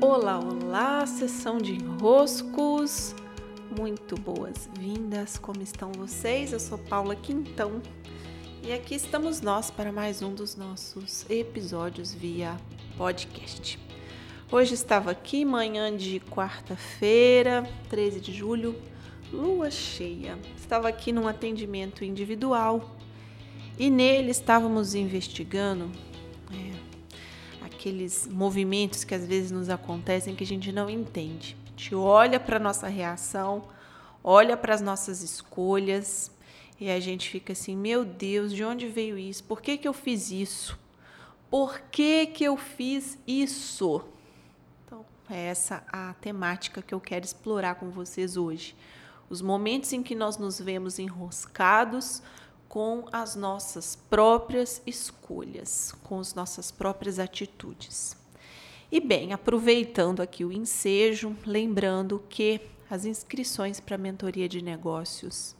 Olá, olá, sessão de enroscos. Muito boas-vindas. Como estão vocês? Eu sou Paula Quintão e aqui estamos nós para mais um dos nossos episódios via podcast. Hoje estava aqui, manhã de quarta-feira, 13 de julho, lua cheia. Estava aqui num atendimento individual e nele estávamos investigando aqueles movimentos que às vezes nos acontecem que a gente não entende. A gente olha para a nossa reação, olha para as nossas escolhas e a gente fica assim: meu Deus, de onde veio isso? Por que, que eu fiz isso? Por que, que eu fiz isso? Então, é essa a temática que eu quero explorar com vocês hoje. Os momentos em que nós nos vemos enroscados com as nossas próprias escolhas, com as nossas próprias atitudes. E bem, aproveitando aqui o ensejo, lembrando que as inscrições para a mentoria de negócios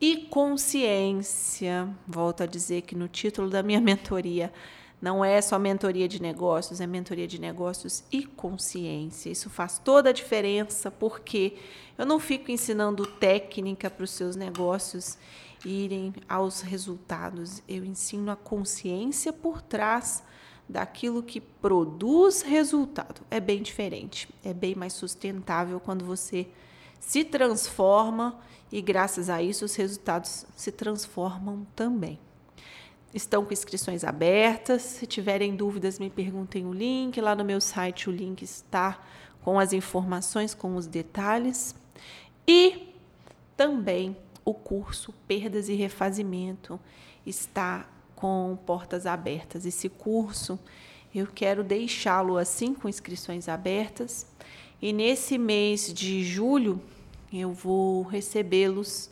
e consciência, volto a dizer que no título da minha mentoria não é só mentoria de negócios, é mentoria de negócios e consciência. Isso faz toda a diferença porque eu não fico ensinando técnica para os seus negócios irem aos resultados. Eu ensino a consciência por trás daquilo que produz resultado. É bem diferente, é bem mais sustentável quando você se transforma e, graças a isso, os resultados se transformam também. Estão com inscrições abertas. Se tiverem dúvidas, me perguntem o link. Lá no meu site, o link está com as informações, com os detalhes. E também o curso Perdas e Refazimento está com portas abertas. Esse curso eu quero deixá-lo assim com inscrições abertas e nesse mês de julho eu vou recebê-los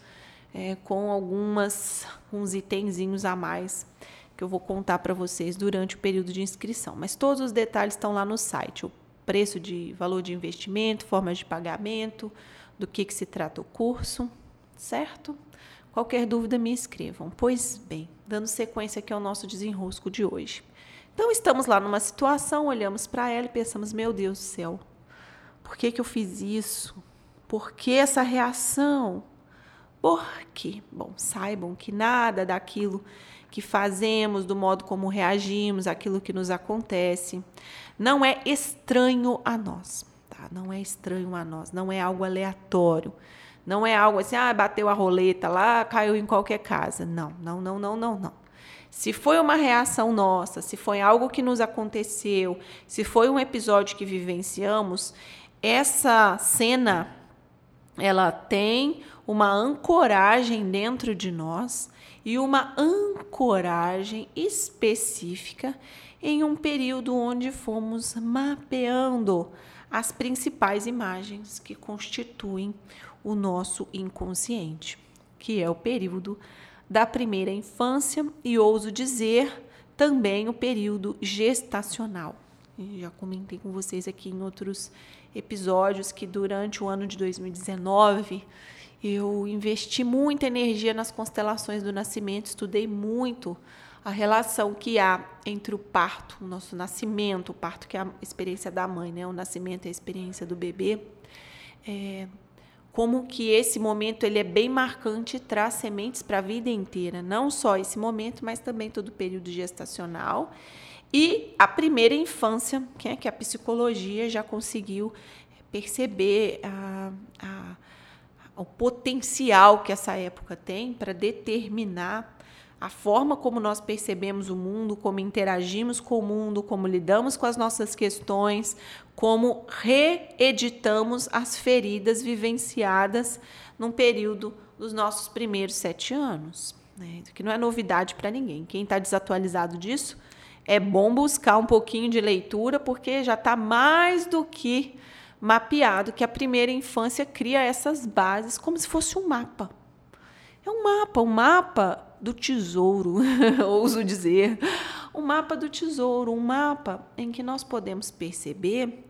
é, com algumas uns itenzinhos a mais que eu vou contar para vocês durante o período de inscrição. Mas todos os detalhes estão lá no site: o preço de valor de investimento, formas de pagamento, do que, que se trata o curso certo? Qualquer dúvida me escrevam. Pois bem, dando sequência aqui ao nosso desenrosco de hoje. Então estamos lá numa situação, olhamos para ela e pensamos: meu Deus do céu, por que, que eu fiz isso? Por que essa reação? Por quê? Bom, saibam que nada daquilo que fazemos, do modo como reagimos, aquilo que nos acontece, não é estranho a nós, tá? Não é estranho a nós, não é algo aleatório. Não é algo assim, ah, bateu a roleta lá, caiu em qualquer casa. Não, não, não, não, não, não. Se foi uma reação nossa, se foi algo que nos aconteceu, se foi um episódio que vivenciamos, essa cena ela tem uma ancoragem dentro de nós e uma ancoragem específica em um período onde fomos mapeando as principais imagens que constituem o nosso inconsciente, que é o período da primeira infância e ouso dizer também o período gestacional. Já comentei com vocês aqui em outros episódios que durante o ano de 2019 eu investi muita energia nas constelações do nascimento, estudei muito a relação que há entre o parto, o nosso nascimento, o parto que é a experiência da mãe, né? O nascimento é a experiência do bebê. É, como que esse momento ele é bem marcante e traz sementes para a vida inteira, não só esse momento, mas também todo o período gestacional e a primeira infância, que é que a psicologia já conseguiu perceber a, a, o potencial que essa época tem para determinar a forma como nós percebemos o mundo, como interagimos com o mundo, como lidamos com as nossas questões, como reeditamos as feridas vivenciadas num período dos nossos primeiros sete anos. Né? Que não é novidade para ninguém. Quem está desatualizado disso, é bom buscar um pouquinho de leitura, porque já está mais do que mapeado que a primeira infância cria essas bases como se fosse um mapa. É um mapa, um mapa do tesouro, ouso dizer, um mapa do tesouro, um mapa em que nós podemos perceber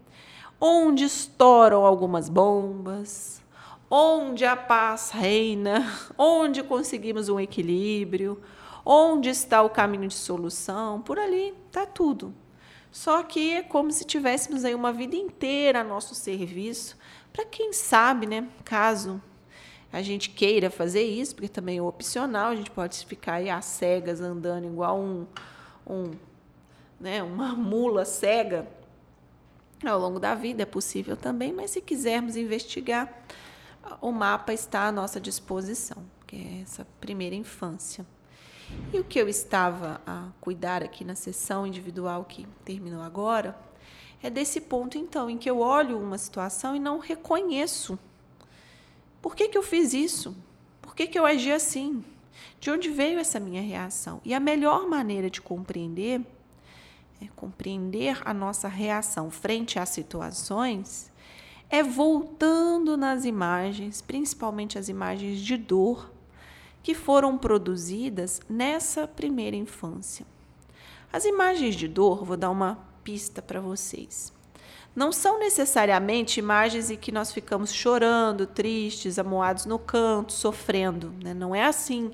onde estouram algumas bombas, onde a paz reina, onde conseguimos um equilíbrio, onde está o caminho de solução, por ali está tudo. Só que é como se tivéssemos aí uma vida inteira a nosso serviço, para quem sabe, né, caso a gente queira fazer isso, porque também é opcional, a gente pode ficar aí às cegas andando igual um, um né, uma mula cega ao longo da vida, é possível também, mas se quisermos investigar, o mapa está à nossa disposição, que é essa primeira infância. E o que eu estava a cuidar aqui na sessão individual que terminou agora é desse ponto, então, em que eu olho uma situação e não reconheço. Por que, que eu fiz isso? Por que, que eu agi assim? De onde veio essa minha reação? E a melhor maneira de compreender é compreender a nossa reação frente às situações é voltando nas imagens, principalmente as imagens de dor, que foram produzidas nessa primeira infância. As imagens de dor, vou dar uma pista para vocês. Não são necessariamente imagens em que nós ficamos chorando, tristes, amoados no canto, sofrendo. Né? Não é assim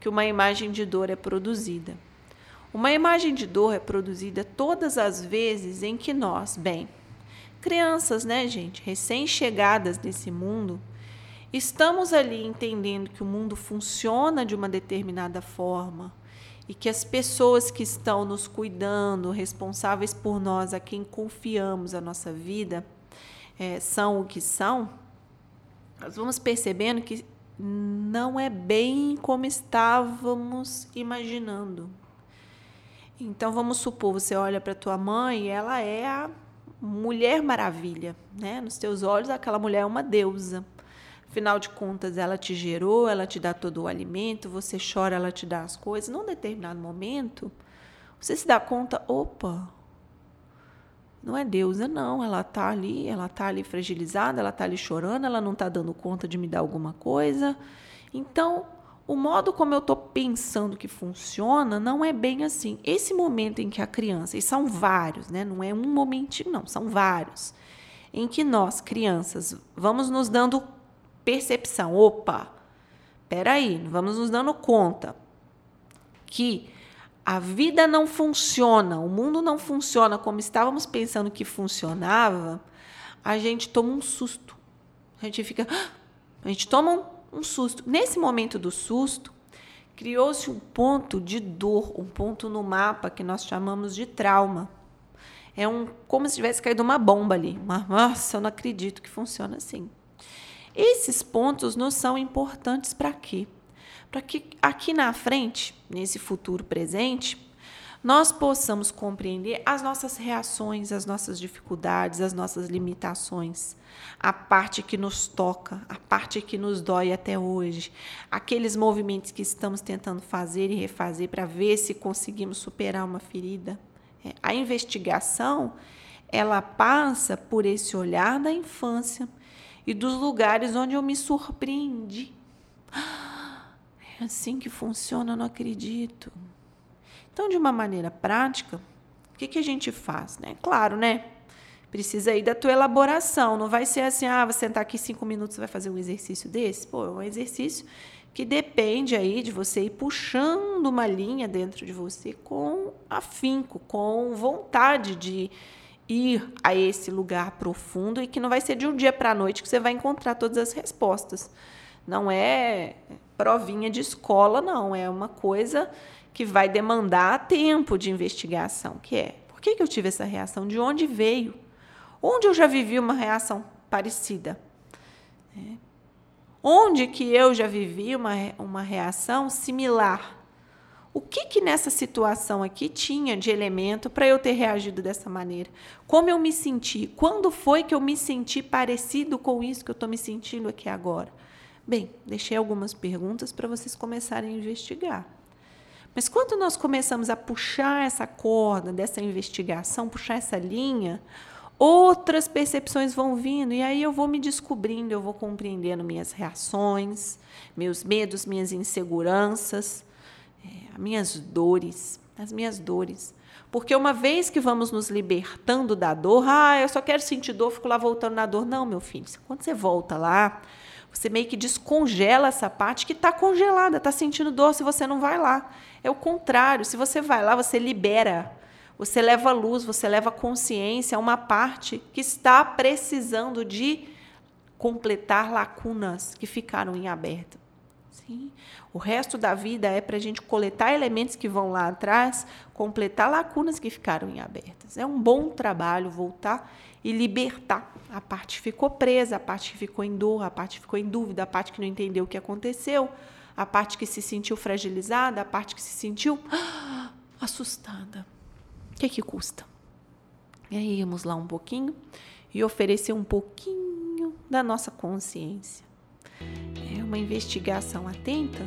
que uma imagem de dor é produzida. Uma imagem de dor é produzida todas as vezes em que nós, bem, crianças, né, gente, recém-chegadas nesse mundo, estamos ali entendendo que o mundo funciona de uma determinada forma e que as pessoas que estão nos cuidando, responsáveis por nós, a quem confiamos a nossa vida, é, são o que são, nós vamos percebendo que não é bem como estávamos imaginando. Então vamos supor, você olha para tua mãe e ela é a mulher maravilha, né? Nos teus olhos aquela mulher é uma deusa. Afinal de contas, ela te gerou, ela te dá todo o alimento, você chora, ela te dá as coisas. Num determinado momento, você se dá conta, opa, não é deusa, não. Ela está ali, ela está ali fragilizada, ela está ali chorando, ela não está dando conta de me dar alguma coisa. Então, o modo como eu estou pensando que funciona não é bem assim. Esse momento em que a criança, e são vários, né? não é um momentinho, não, são vários, em que nós, crianças, vamos nos dando percepção. Opa, peraí, vamos nos dando conta que a vida não funciona, o mundo não funciona como estávamos pensando que funcionava, a gente toma um susto. A gente fica. A gente toma um susto. Nesse momento do susto, criou-se um ponto de dor, um ponto no mapa que nós chamamos de trauma. É um como se tivesse caído uma bomba ali. Mas, nossa, eu não acredito que funciona assim. Esses pontos nos são importantes para quê? Para que aqui na frente, nesse futuro presente, nós possamos compreender as nossas reações, as nossas dificuldades, as nossas limitações, a parte que nos toca, a parte que nos dói até hoje, aqueles movimentos que estamos tentando fazer e refazer para ver se conseguimos superar uma ferida. É, a investigação, ela passa por esse olhar da infância e dos lugares onde eu me surpreendi. É assim que funciona, eu não acredito. Então, de uma maneira prática, o que, que a gente faz? Né? Claro, né? Precisa aí da tua elaboração. Não vai ser assim, ah, você sentar aqui cinco minutos, você vai fazer um exercício desse. Pô, é um exercício que depende aí de você ir puxando uma linha dentro de você com afinco, com vontade de ir a esse lugar profundo e que não vai ser de um dia para a noite que você vai encontrar todas as respostas. Não é provinha de escola, não. É uma coisa que vai demandar tempo de investigação, que é por que, que eu tive essa reação? De onde veio? Onde eu já vivi uma reação parecida? É. Onde que eu já vivi uma, uma reação similar? O que que nessa situação aqui tinha de elemento para eu ter reagido dessa maneira? Como eu me senti? Quando foi que eu me senti parecido com isso que eu estou me sentindo aqui agora? Bem, deixei algumas perguntas para vocês começarem a investigar. Mas quando nós começamos a puxar essa corda dessa investigação, puxar essa linha, outras percepções vão vindo e aí eu vou me descobrindo, eu vou compreendendo minhas reações, meus medos, minhas inseguranças, é, minhas dores, as minhas dores. Porque uma vez que vamos nos libertando da dor, ah, eu só quero sentir dor, fico lá voltando na dor. Não, meu filho, quando você volta lá, você meio que descongela essa parte que está congelada, está sentindo dor se você não vai lá. É o contrário, se você vai lá, você libera. Você leva luz, você leva consciência a uma parte que está precisando de completar lacunas que ficaram em aberto. Sim. O resto da vida é para a gente coletar elementos que vão lá atrás, completar lacunas que ficaram em abertas. É um bom trabalho voltar e libertar a parte que ficou presa, a parte que ficou em dor, a parte que ficou em dúvida, a parte que não entendeu o que aconteceu, a parte que se sentiu fragilizada, a parte que se sentiu assustada. O que, que custa? E aí, íamos lá um pouquinho e oferecer um pouquinho da nossa consciência é uma investigação atenta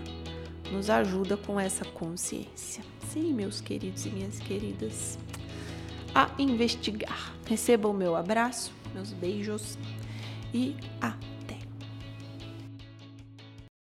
nos ajuda com essa consciência. Sim, meus queridos e minhas queridas, a investigar. Receba o meu abraço, meus beijos e a